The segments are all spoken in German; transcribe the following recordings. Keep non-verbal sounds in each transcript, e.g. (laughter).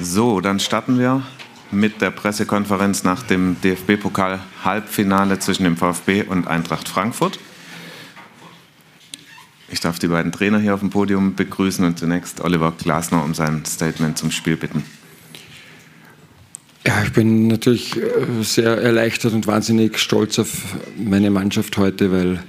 So, dann starten wir mit der Pressekonferenz nach dem DFB-Pokal-Halbfinale zwischen dem VfB und Eintracht Frankfurt. Ich darf die beiden Trainer hier auf dem Podium begrüßen und zunächst Oliver Glasner um sein Statement zum Spiel bitten. Ja, ich bin natürlich äh, sehr erleichtert und wahnsinnig stolz auf meine Mannschaft heute, weil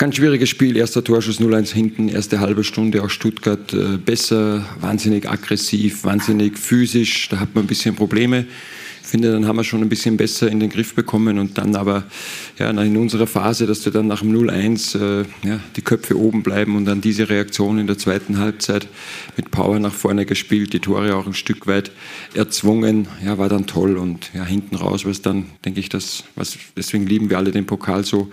Ganz schwieriges Spiel, erster Torschuss 0-1 hinten, erste halbe Stunde aus Stuttgart äh, besser, wahnsinnig aggressiv, wahnsinnig physisch, da hat man ein bisschen Probleme. Ich finde, dann haben wir schon ein bisschen besser in den Griff bekommen und dann aber ja, in unserer Phase, dass wir dann nach dem 0-1 äh, ja, die Köpfe oben bleiben und dann diese Reaktion in der zweiten Halbzeit mit Power nach vorne gespielt, die Tore auch ein Stück weit erzwungen, ja, war dann toll und ja, hinten raus was dann, denke ich, das, was, deswegen lieben wir alle den Pokal so,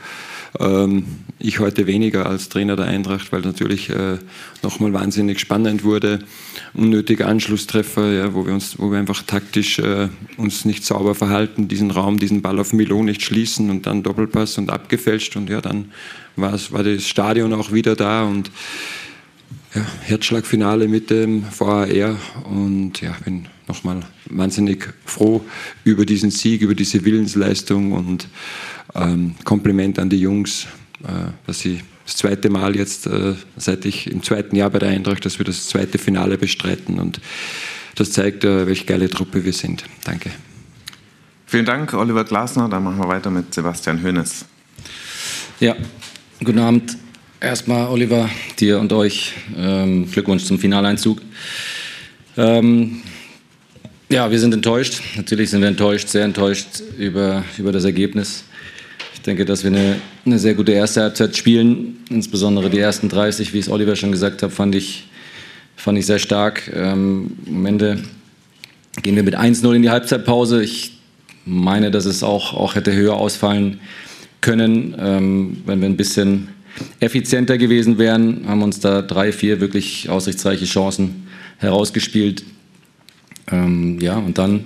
ich heute weniger als Trainer der Eintracht, weil natürlich äh, nochmal wahnsinnig spannend wurde. Unnötige Anschlusstreffer, ja, wo wir uns, wo wir einfach taktisch äh, uns nicht sauber verhalten, diesen Raum, diesen Ball auf Milo nicht schließen und dann Doppelpass und abgefälscht und ja, dann war das Stadion auch wieder da und ja, Herzschlagfinale mit dem VAR und ja, bin nochmal wahnsinnig froh über diesen Sieg, über diese Willensleistung und ähm, Kompliment an die Jungs, äh, dass sie das zweite Mal jetzt, äh, seit ich im zweiten Jahr bei der Eintracht, dass wir das zweite Finale bestreiten und das zeigt, äh, welche geile Truppe wir sind. Danke. Vielen Dank, Oliver Glasner. Dann machen wir weiter mit Sebastian Hönes. Ja, guten Abend. Erstmal, Oliver, dir und euch ähm, Glückwunsch zum Finaleinzug. Ähm, ja, wir sind enttäuscht. Natürlich sind wir enttäuscht, sehr enttäuscht über, über das Ergebnis. Ich denke, dass wir eine, eine sehr gute erste Halbzeit spielen. Insbesondere die ersten 30, wie es Oliver schon gesagt hat, fand ich, fand ich sehr stark. Ähm, am Ende gehen wir mit 1-0 in die Halbzeitpause. Ich meine, dass es auch, auch hätte höher ausfallen können, ähm, wenn wir ein bisschen effizienter gewesen wären. Haben uns da drei, vier wirklich aussichtsreiche Chancen herausgespielt. Ähm, ja, und dann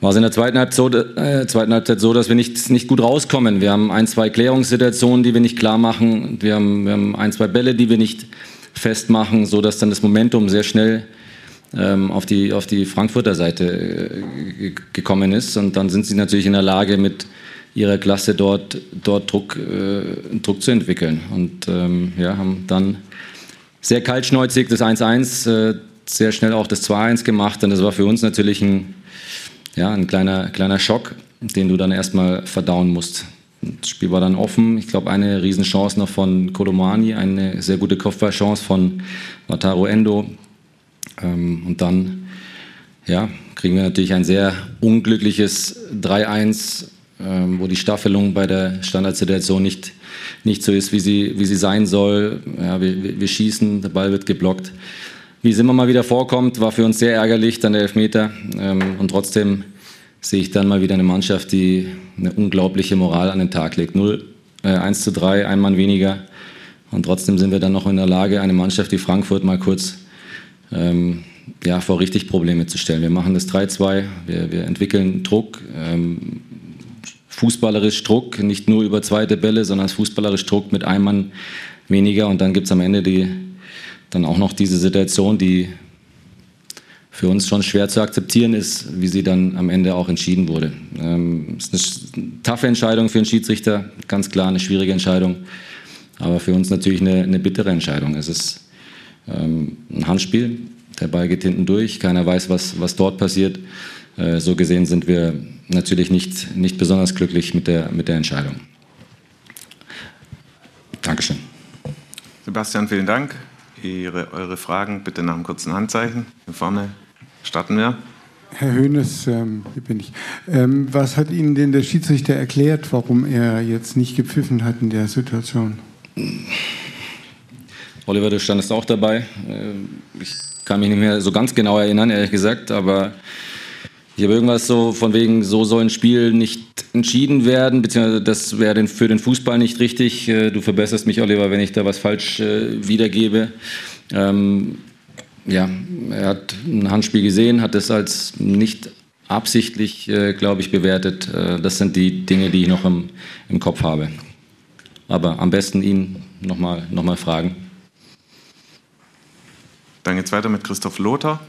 war es in der zweiten Halbzeit, so, äh, zweiten Halbzeit so, dass wir nicht, nicht gut rauskommen. Wir haben ein, zwei Klärungssituationen, die wir nicht klar machen. Wir haben, wir haben ein, zwei Bälle, die wir nicht festmachen, sodass dann das Momentum sehr schnell ähm, auf, die, auf die Frankfurter Seite äh, gekommen ist. Und dann sind sie natürlich in der Lage, mit ihrer Klasse dort, dort Druck, äh, Druck zu entwickeln. Und ähm, ja, haben dann sehr kaltschneuzig das 1-1, äh, sehr schnell auch das 2-1 gemacht. Und das war für uns natürlich ein ja, ein kleiner, kleiner Schock, den du dann erstmal verdauen musst. Das Spiel war dann offen. Ich glaube, eine Riesenchance noch von Kolomani, eine sehr gute Kopfballchance von Wataru Endo. Ähm, und dann ja, kriegen wir natürlich ein sehr unglückliches 3-1, ähm, wo die Staffelung bei der Standardsituation nicht, nicht so ist, wie sie, wie sie sein soll. Ja, wir, wir schießen, der Ball wird geblockt wie es immer mal wieder vorkommt, war für uns sehr ärgerlich, dann der Elfmeter. Ähm, und trotzdem sehe ich dann mal wieder eine Mannschaft, die eine unglaubliche Moral an den Tag legt. 0, äh, 1 zu 3, ein Mann weniger. Und trotzdem sind wir dann noch in der Lage, eine Mannschaft wie Frankfurt mal kurz ähm, ja, vor richtig Probleme zu stellen. Wir machen das 3-2, wir, wir, entwickeln Druck, ähm, fußballerisch Druck, nicht nur über zweite Bälle, sondern fußballerisch Druck mit einem Mann weniger. Und dann gibt es am Ende die, dann auch noch diese Situation, die für uns schon schwer zu akzeptieren ist, wie sie dann am Ende auch entschieden wurde. Ähm, ist eine taffe Entscheidung für einen Schiedsrichter, ganz klar eine schwierige Entscheidung, aber für uns natürlich eine, eine bittere Entscheidung. Es ist ähm, ein Handspiel, der Ball geht hinten durch, keiner weiß, was, was dort passiert. Äh, so gesehen sind wir natürlich nicht, nicht besonders glücklich mit der, mit der Entscheidung. Dankeschön. Sebastian, vielen Dank. Ihre, eure Fragen bitte nach einem kurzen Handzeichen. Hier vorne starten wir. Herr Höhnes, ähm, hier bin ich. Ähm, was hat Ihnen denn der Schiedsrichter erklärt, warum er jetzt nicht gepfiffen hat in der Situation? Oliver, du standest auch dabei. Äh, ich kann mich nicht mehr so ganz genau erinnern, ehrlich gesagt, aber ich habe irgendwas so von wegen, so soll ein Spiel nicht entschieden werden, beziehungsweise das wäre für den Fußball nicht richtig. Äh, du verbesserst mich, Oliver, wenn ich da was falsch äh, wiedergebe. Ähm, ja, er hat ein Handspiel gesehen, hat es als nicht absichtlich, äh, glaube ich, bewertet. Das sind die Dinge, die ich noch im, im Kopf habe. Aber am besten ihn nochmal noch mal fragen. Dann geht es weiter mit Christoph Lothar.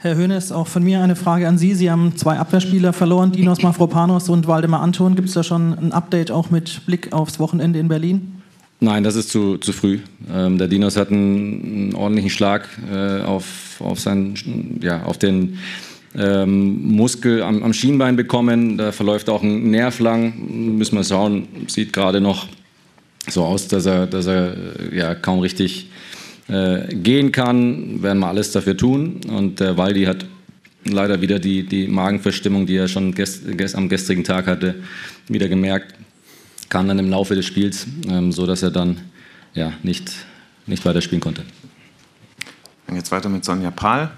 Herr Hönes, auch von mir eine Frage an Sie. Sie haben zwei Abwehrspieler verloren, Dinos Mafropanos und Waldemar Anton. Gibt es da schon ein Update auch mit Blick aufs Wochenende in Berlin? Nein, das ist zu, zu früh. Ähm, der Dinos hat einen, einen ordentlichen Schlag äh, auf, auf, seinen, ja, auf den ähm, Muskel am, am, Schienbein bekommen. Da verläuft auch ein Nerv lang. Müssen wir schauen. Sieht gerade noch so aus, dass er, dass er ja, kaum richtig äh, gehen kann, werden wir alles dafür tun. Und der Waldi hat leider wieder die, die Magenverstimmung, die er schon gest, gest, am gestrigen Tag hatte, wieder gemerkt. Kam dann im Laufe des Spiels, ähm, so dass er dann ja, nicht, nicht weiter spielen konnte. Dann geht es weiter mit Sonja Prahl.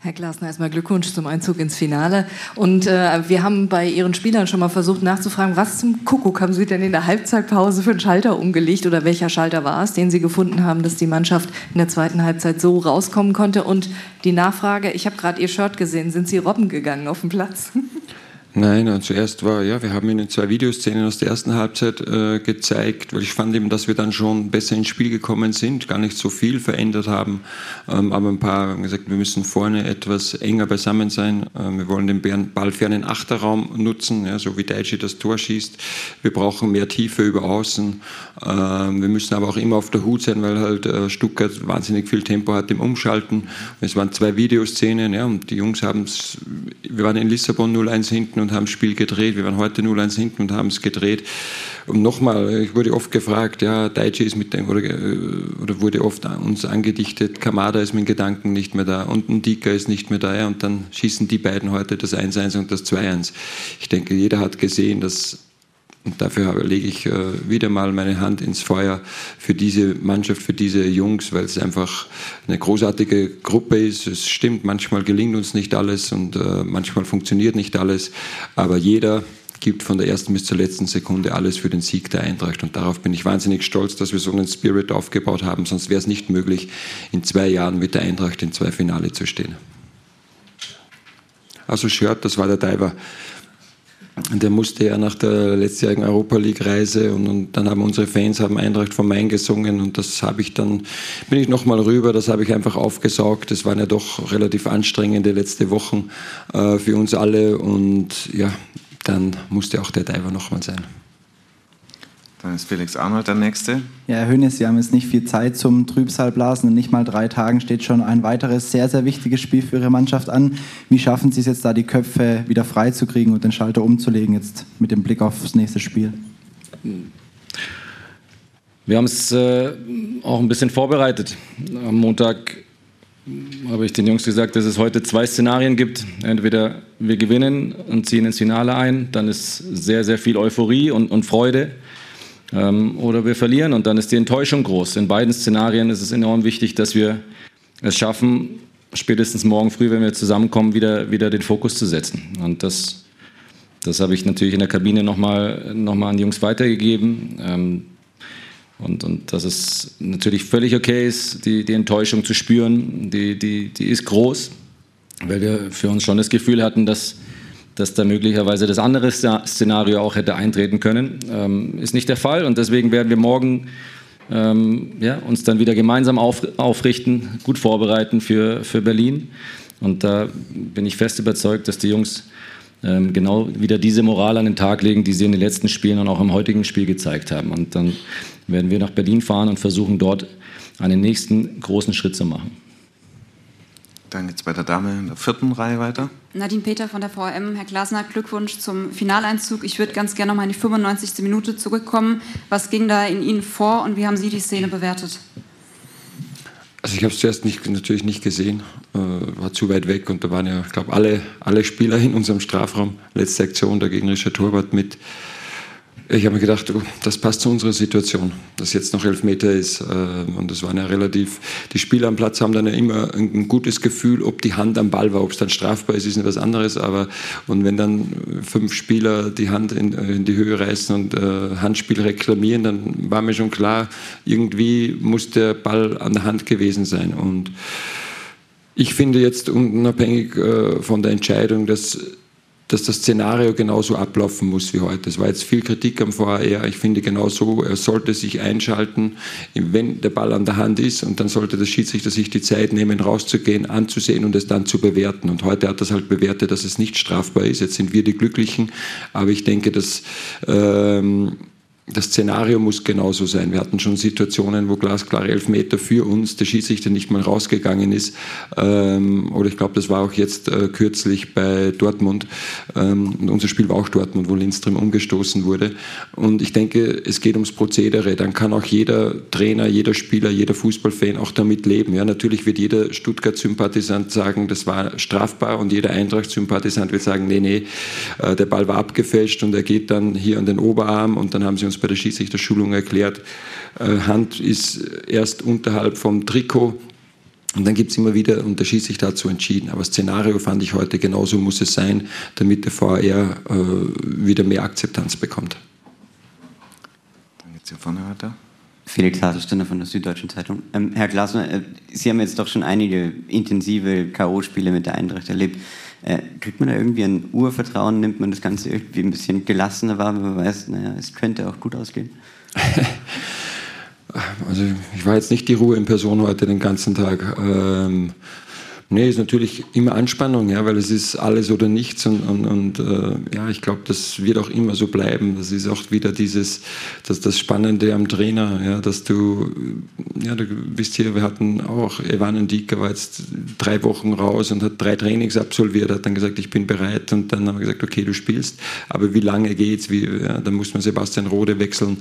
Herr Glasner, erstmal Glückwunsch zum Einzug ins Finale. Und äh, wir haben bei Ihren Spielern schon mal versucht nachzufragen, was zum Kuckuck haben Sie denn in der Halbzeitpause für einen Schalter umgelegt oder welcher Schalter war es, den Sie gefunden haben, dass die Mannschaft in der zweiten Halbzeit so rauskommen konnte? Und die Nachfrage, ich habe gerade Ihr Shirt gesehen, sind Sie robben gegangen auf dem Platz? (laughs) Nein, zuerst war, ja, wir haben Ihnen zwei Videoszenen aus der ersten Halbzeit äh, gezeigt, weil ich fand eben, dass wir dann schon besser ins Spiel gekommen sind, gar nicht so viel verändert haben, ähm, aber ein paar haben gesagt, wir müssen vorne etwas enger beisammen sein, ähm, wir wollen den ballfernen Achterraum nutzen, ja, so wie Daichi das Tor schießt, wir brauchen mehr Tiefe über Außen, ähm, wir müssen aber auch immer auf der Hut sein, weil halt äh, Stuttgart wahnsinnig viel Tempo hat im Umschalten. Es waren zwei Videoszenen, ja, und die Jungs haben es, wir waren in Lissabon 0-1 hinten und haben das Spiel gedreht. Wir waren heute 0-1 hinten und haben es gedreht. Und nochmal, ich wurde oft gefragt, ja, Daichi ist mit dem, oder, äh, oder wurde oft uns angedichtet, Kamada ist mit Gedanken nicht mehr da und Ndika ist nicht mehr da. Ja, und dann schießen die beiden heute das 1-1 und das 2-1. Ich denke, jeder hat gesehen, dass und dafür lege ich äh, wieder mal meine Hand ins Feuer für diese Mannschaft, für diese Jungs, weil es einfach eine großartige Gruppe ist. Es stimmt, manchmal gelingt uns nicht alles und äh, manchmal funktioniert nicht alles, aber jeder gibt von der ersten bis zur letzten Sekunde alles für den Sieg der Eintracht. Und darauf bin ich wahnsinnig stolz, dass wir so einen Spirit aufgebaut haben. Sonst wäre es nicht möglich, in zwei Jahren mit der Eintracht in zwei Finale zu stehen. Also Shirt, das war der Diver. Der musste ja nach der letztjährigen Europa League Reise und, und, dann haben unsere Fans haben Eintracht vom Main gesungen und das habe ich dann bin ich noch mal rüber, das habe ich einfach aufgesaugt. Das waren ja doch relativ anstrengende letzte Wochen äh, für uns alle und ja, dann musste auch der Diver noch mal sein. Dann ist Felix Arnold der Nächste. Ja, Herr Hönes, Sie haben jetzt nicht viel Zeit zum Trübsalblasen. In nicht mal drei Tagen steht schon ein weiteres sehr, sehr wichtiges Spiel für Ihre Mannschaft an. Wie schaffen Sie es jetzt da, die Köpfe wieder freizukriegen und den Schalter umzulegen, jetzt mit dem Blick aufs nächste Spiel? Wir haben es äh, auch ein bisschen vorbereitet. Am Montag habe ich den Jungs gesagt, dass es heute zwei Szenarien gibt. Entweder wir gewinnen und ziehen ins Finale ein, dann ist sehr, sehr viel Euphorie und, und Freude oder wir verlieren und dann ist die Enttäuschung groß. In beiden Szenarien ist es enorm wichtig, dass wir es schaffen, spätestens morgen früh, wenn wir zusammenkommen, wieder, wieder den Fokus zu setzen. Und das, das habe ich natürlich in der Kabine nochmal noch mal an die Jungs weitergegeben. Ähm, und, und dass es natürlich völlig okay ist, die, die Enttäuschung zu spüren, die, die, die ist groß, weil wir für uns schon das Gefühl hatten, dass dass da möglicherweise das andere Szenario auch hätte eintreten können. Ähm, ist nicht der Fall und deswegen werden wir morgen ähm, ja, uns dann wieder gemeinsam auf, aufrichten, gut vorbereiten für, für Berlin. Und da bin ich fest überzeugt, dass die Jungs ähm, genau wieder diese Moral an den Tag legen, die sie in den letzten Spielen und auch im heutigen Spiel gezeigt haben. Und dann werden wir nach Berlin fahren und versuchen, dort einen nächsten großen Schritt zu machen. Dann geht es bei der Dame in der vierten Reihe weiter. Nadine Peter von der VRM. Herr Glasner, Glückwunsch zum Finaleinzug. Ich würde ganz gerne noch mal in die 95. Minute zurückkommen. Was ging da in Ihnen vor und wie haben Sie die Szene bewertet? Also ich habe es zuerst nicht, natürlich nicht gesehen, äh, war zu weit weg und da waren ja, ich glaube, alle, alle Spieler in unserem Strafraum. Letzte Aktion, der gegnerische Torwart mit ich habe mir gedacht, oh, das passt zu unserer Situation, dass jetzt noch elf Meter ist. Ähm, und das waren ja relativ, die Spieler am Platz haben dann ja immer ein gutes Gefühl, ob die Hand am Ball war, ob es dann strafbar ist, ist etwas anderes. Aber und wenn dann fünf Spieler die Hand in, in die Höhe reißen und äh, Handspiel reklamieren, dann war mir schon klar, irgendwie muss der Ball an der Hand gewesen sein. Und ich finde jetzt unabhängig äh, von der Entscheidung, dass dass das Szenario genauso ablaufen muss wie heute. Es war jetzt viel Kritik am VAR. Ich finde genau so, er sollte sich einschalten, wenn der Ball an der Hand ist und dann sollte der Schiedsrichter sich die Zeit nehmen, rauszugehen, anzusehen und es dann zu bewerten. Und heute hat das halt bewertet, dass es nicht strafbar ist. Jetzt sind wir die Glücklichen, aber ich denke, dass ähm, das Szenario muss genauso sein. Wir hatten schon Situationen, wo glasklare Elfmeter für uns der Schiedsrichter nicht mal rausgegangen ist. Ähm, oder ich glaube, das war auch jetzt äh, kürzlich bei Dortmund. Ähm, unser Spiel war auch Dortmund, wo Lindström umgestoßen wurde. Und ich denke, es geht ums Prozedere. Dann kann auch jeder Trainer, jeder Spieler, jeder Fußballfan auch damit leben. Ja, natürlich wird jeder Stuttgart-Sympathisant sagen, das war strafbar und jeder Eintracht-Sympathisant wird sagen, nee, nee, äh, der Ball war abgefälscht und er geht dann hier an den Oberarm und dann haben sie uns uns bei der Schiedsrichterschulung erklärt, äh, Hand ist erst unterhalb vom Trikot. Und dann gibt es immer wieder, und der Schiedsrichter dazu entschieden. Aber Szenario fand ich heute, genauso muss es sein, damit der VR äh, wieder mehr Akzeptanz bekommt. Dann geht es hier vorne weiter. Felix Haselsteiner von der Süddeutschen Zeitung. Ähm, Herr Glasner, äh, Sie haben jetzt doch schon einige intensive K.O.-Spiele mit der Eintracht erlebt. Äh, kriegt man da irgendwie ein Urvertrauen? Nimmt man das Ganze irgendwie ein bisschen gelassener wahr, wenn man weiß, naja, es könnte auch gut ausgehen? (laughs) also ich war jetzt nicht die Ruhe in Person heute den ganzen Tag. Ähm, Nee, ist natürlich immer Anspannung, ja, weil es ist alles oder nichts und, und, und äh, ja, ich glaube, das wird auch immer so bleiben. Das ist auch wieder dieses, das, das Spannende am Trainer, ja, dass du, ja, du wisst hier, wir hatten auch, Evan Ndika war jetzt drei Wochen raus und hat drei Trainings absolviert, hat dann gesagt, ich bin bereit und dann haben wir gesagt, okay, du spielst, aber wie lange geht's? Wie, ja, dann muss man Sebastian Rode wechseln.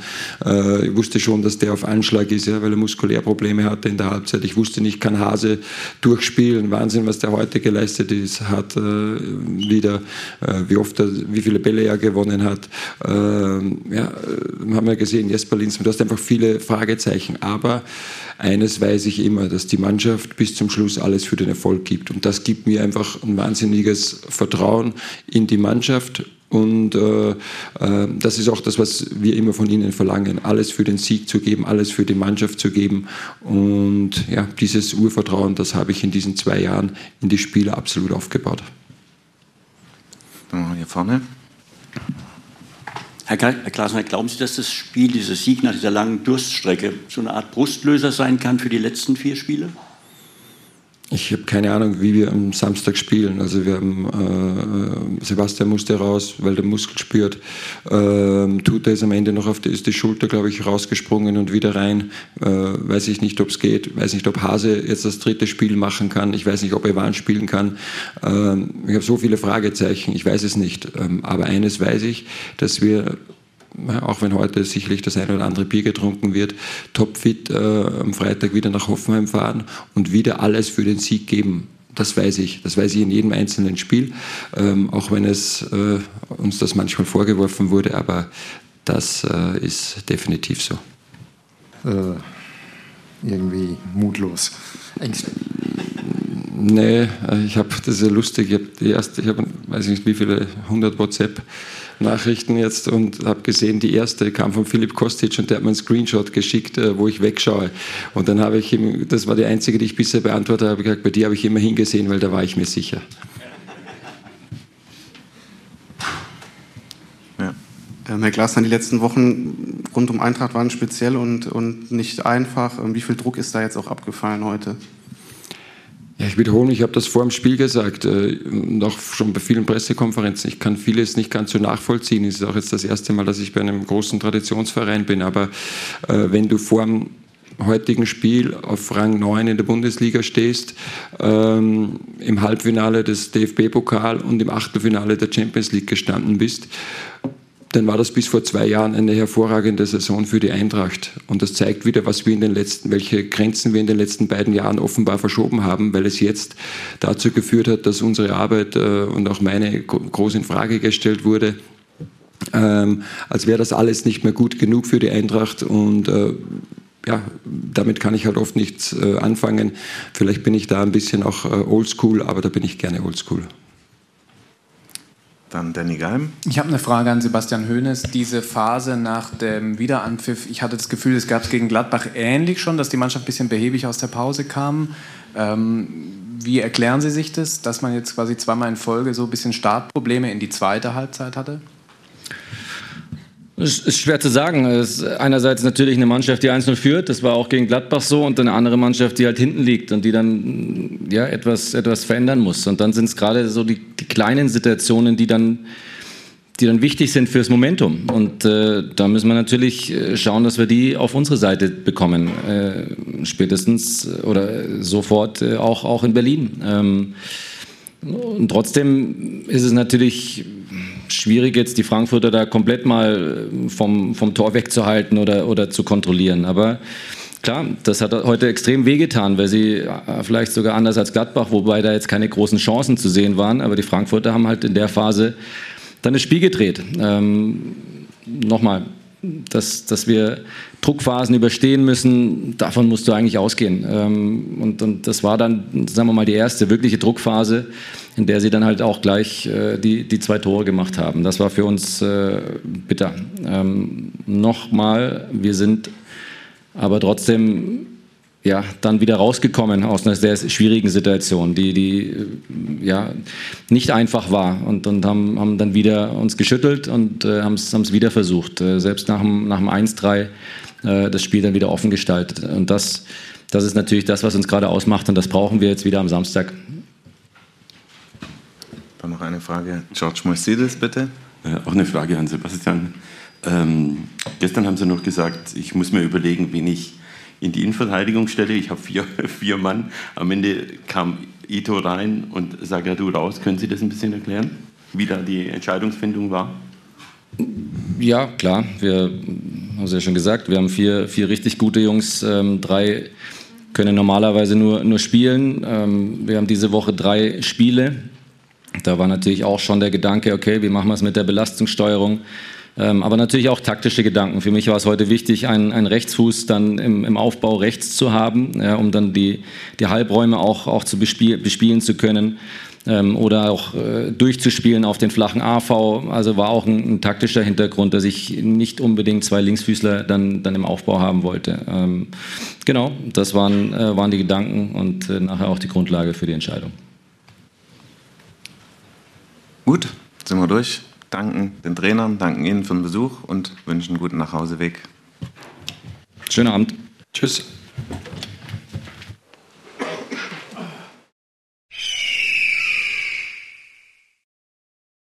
Äh, ich wusste schon, dass der auf Anschlag ist, ja, weil er Muskulärprobleme hatte in der Halbzeit. Ich wusste nicht, kann Hase durchspielen Wahnsinn, was der heute geleistet ist, hat äh, wieder, äh, wie oft er, wie viele Bälle er gewonnen hat. Äh, ja, haben wir gesehen, Jesper Linzmann, du hast einfach viele Fragezeichen, aber eines weiß ich immer, dass die Mannschaft bis zum Schluss alles für den Erfolg gibt. Und das gibt mir einfach ein wahnsinniges Vertrauen in die Mannschaft und äh, äh, das ist auch das, was wir immer von ihnen verlangen, alles für den Sieg zu geben, alles für die Mannschaft zu geben. Und ja, dieses Urvertrauen, das habe ich in diesen zwei Jahren in die Spieler absolut aufgebaut. Dann machen wir hier vorne. Herr Glasner, glauben Sie, dass das Spiel, dieser Sieg nach dieser langen Durststrecke so eine Art Brustlöser sein kann für die letzten vier Spiele? Ich habe keine Ahnung, wie wir am Samstag spielen. Also wir haben äh, Sebastian musste raus, weil der Muskel spürt. Ähm, Tuta ist am Ende noch auf die, ist die Schulter, glaube ich, rausgesprungen und wieder rein. Äh, weiß ich nicht, ob es geht. Weiß nicht, ob Hase jetzt das dritte Spiel machen kann. Ich weiß nicht, ob Evan spielen kann. Ähm, ich habe so viele Fragezeichen. Ich weiß es nicht. Ähm, aber eines weiß ich, dass wir auch wenn heute sicherlich das eine oder andere Bier getrunken wird, topfit äh, am Freitag wieder nach Hoffenheim fahren und wieder alles für den Sieg geben. Das weiß ich. Das weiß ich in jedem einzelnen Spiel, ähm, auch wenn es äh, uns das manchmal vorgeworfen wurde, aber das äh, ist definitiv so. Äh, irgendwie mutlos. Ängstlich. Nee, äh, ich habe das ist ja lustig. Ich habe die erste, ich habe weiß nicht wie viele 100 WhatsApp Nachrichten jetzt und habe gesehen, die erste kam von Philipp Kostic und der hat mir einen Screenshot geschickt, äh, wo ich wegschaue. Und dann habe ich ihm, das war die einzige, die ich bisher beantwortet habe, gesagt, bei dir habe ich immer hingesehen, weil da war ich mir sicher. Ähm, Herr Glasner, die letzten Wochen rund um Eintracht waren speziell und, und nicht einfach. Ähm, wie viel Druck ist da jetzt auch abgefallen heute? Ja, ich wiederhole ich habe das vor dem Spiel gesagt, äh, und schon bei vielen Pressekonferenzen. Ich kann vieles nicht ganz so nachvollziehen. Es ist auch jetzt das erste Mal, dass ich bei einem großen Traditionsverein bin. Aber äh, wenn du vor dem heutigen Spiel auf Rang 9 in der Bundesliga stehst, ähm, im Halbfinale des DFB-Pokal und im Achtelfinale der Champions League gestanden bist dann war das bis vor zwei Jahren eine hervorragende Saison für die Eintracht. Und das zeigt wieder, was wir in den letzten, welche Grenzen wir in den letzten beiden Jahren offenbar verschoben haben, weil es jetzt dazu geführt hat, dass unsere Arbeit äh, und auch meine groß in Frage gestellt wurde. Ähm, als wäre das alles nicht mehr gut genug für die Eintracht und äh, ja, damit kann ich halt oft nichts äh, anfangen. Vielleicht bin ich da ein bisschen auch äh, oldschool, aber da bin ich gerne oldschool. Dann Danny Geim. Ich habe eine Frage an Sebastian Hoeneß. Diese Phase nach dem Wiederanpfiff, ich hatte das Gefühl, es gab es gegen Gladbach ähnlich schon, dass die Mannschaft ein bisschen behäbig aus der Pause kam. Ähm, wie erklären Sie sich das, dass man jetzt quasi zweimal in Folge so ein bisschen Startprobleme in die zweite Halbzeit hatte? Ist schwer zu sagen. Es ist einerseits natürlich eine Mannschaft, die 1-0 führt, das war auch gegen Gladbach so, und eine andere Mannschaft, die halt hinten liegt und die dann ja, etwas, etwas verändern muss. Und dann sind es gerade so die, die, kleinen Situationen, die dann, die dann wichtig sind fürs Momentum. Und äh, da müssen wir natürlich äh, schauen, dass wir die auf unsere Seite bekommen. Äh, spätestens oder sofort äh, auch, auch in Berlin. Ähm, und trotzdem ist es natürlich schwierig, jetzt die Frankfurter da komplett mal vom, vom Tor wegzuhalten oder, oder zu kontrollieren. Aber klar, das hat heute extrem wehgetan, weil sie äh, vielleicht sogar anders als Gladbach, wobei da jetzt keine großen Chancen zu sehen waren, aber die Frankfurter haben halt in der Phase dann das Spiel gedreht. Ähm, Nochmal, dass, dass wir Druckphasen überstehen müssen, davon musst du eigentlich ausgehen. Ähm, und, und das war dann, sagen wir mal, die erste wirkliche Druckphase in der sie dann halt auch gleich äh, die, die zwei Tore gemacht haben. Das war für uns äh, bitter. Ähm, Nochmal, wir sind aber trotzdem ja, dann wieder rausgekommen aus einer sehr schwierigen Situation, die, die äh, ja, nicht einfach war und, und haben, haben dann wieder uns geschüttelt und äh, haben es wieder versucht. Äh, selbst nach dem, nach dem 1-3 äh, das Spiel dann wieder offen gestaltet. Und das, das ist natürlich das, was uns gerade ausmacht und das brauchen wir jetzt wieder am Samstag. Dann noch eine Frage. George Moisidis, bitte. Äh, auch eine Frage an Sebastian. Ähm, gestern haben Sie noch gesagt, ich muss mir überlegen, wen ich in die Innenverteidigung stelle. Ich habe vier, (laughs) vier Mann. Am Ende kam Ito rein und Sagadu raus. Können Sie das ein bisschen erklären, wie da die Entscheidungsfindung war? Ja, klar. Wir haben es ja schon gesagt, wir haben vier, vier richtig gute Jungs. Ähm, drei können normalerweise nur, nur spielen. Ähm, wir haben diese Woche drei Spiele. Da war natürlich auch schon der Gedanke, okay, wie machen wir es mit der Belastungssteuerung? Ähm, aber natürlich auch taktische Gedanken. Für mich war es heute wichtig, einen, einen Rechtsfuß dann im, im, Aufbau rechts zu haben, ja, um dann die, die Halbräume auch, auch zu bespiel, bespielen zu können ähm, oder auch äh, durchzuspielen auf den flachen AV. Also war auch ein, ein, taktischer Hintergrund, dass ich nicht unbedingt zwei Linksfüßler dann, dann im Aufbau haben wollte. Ähm, genau, das waren, äh, waren die Gedanken und äh, nachher auch die Grundlage für die Entscheidung. Gut, sind wir durch danken den Trainern, danken Ihnen für den Besuch und wünschen einen guten Nachhauseweg. Schönen Abend. Tschüss.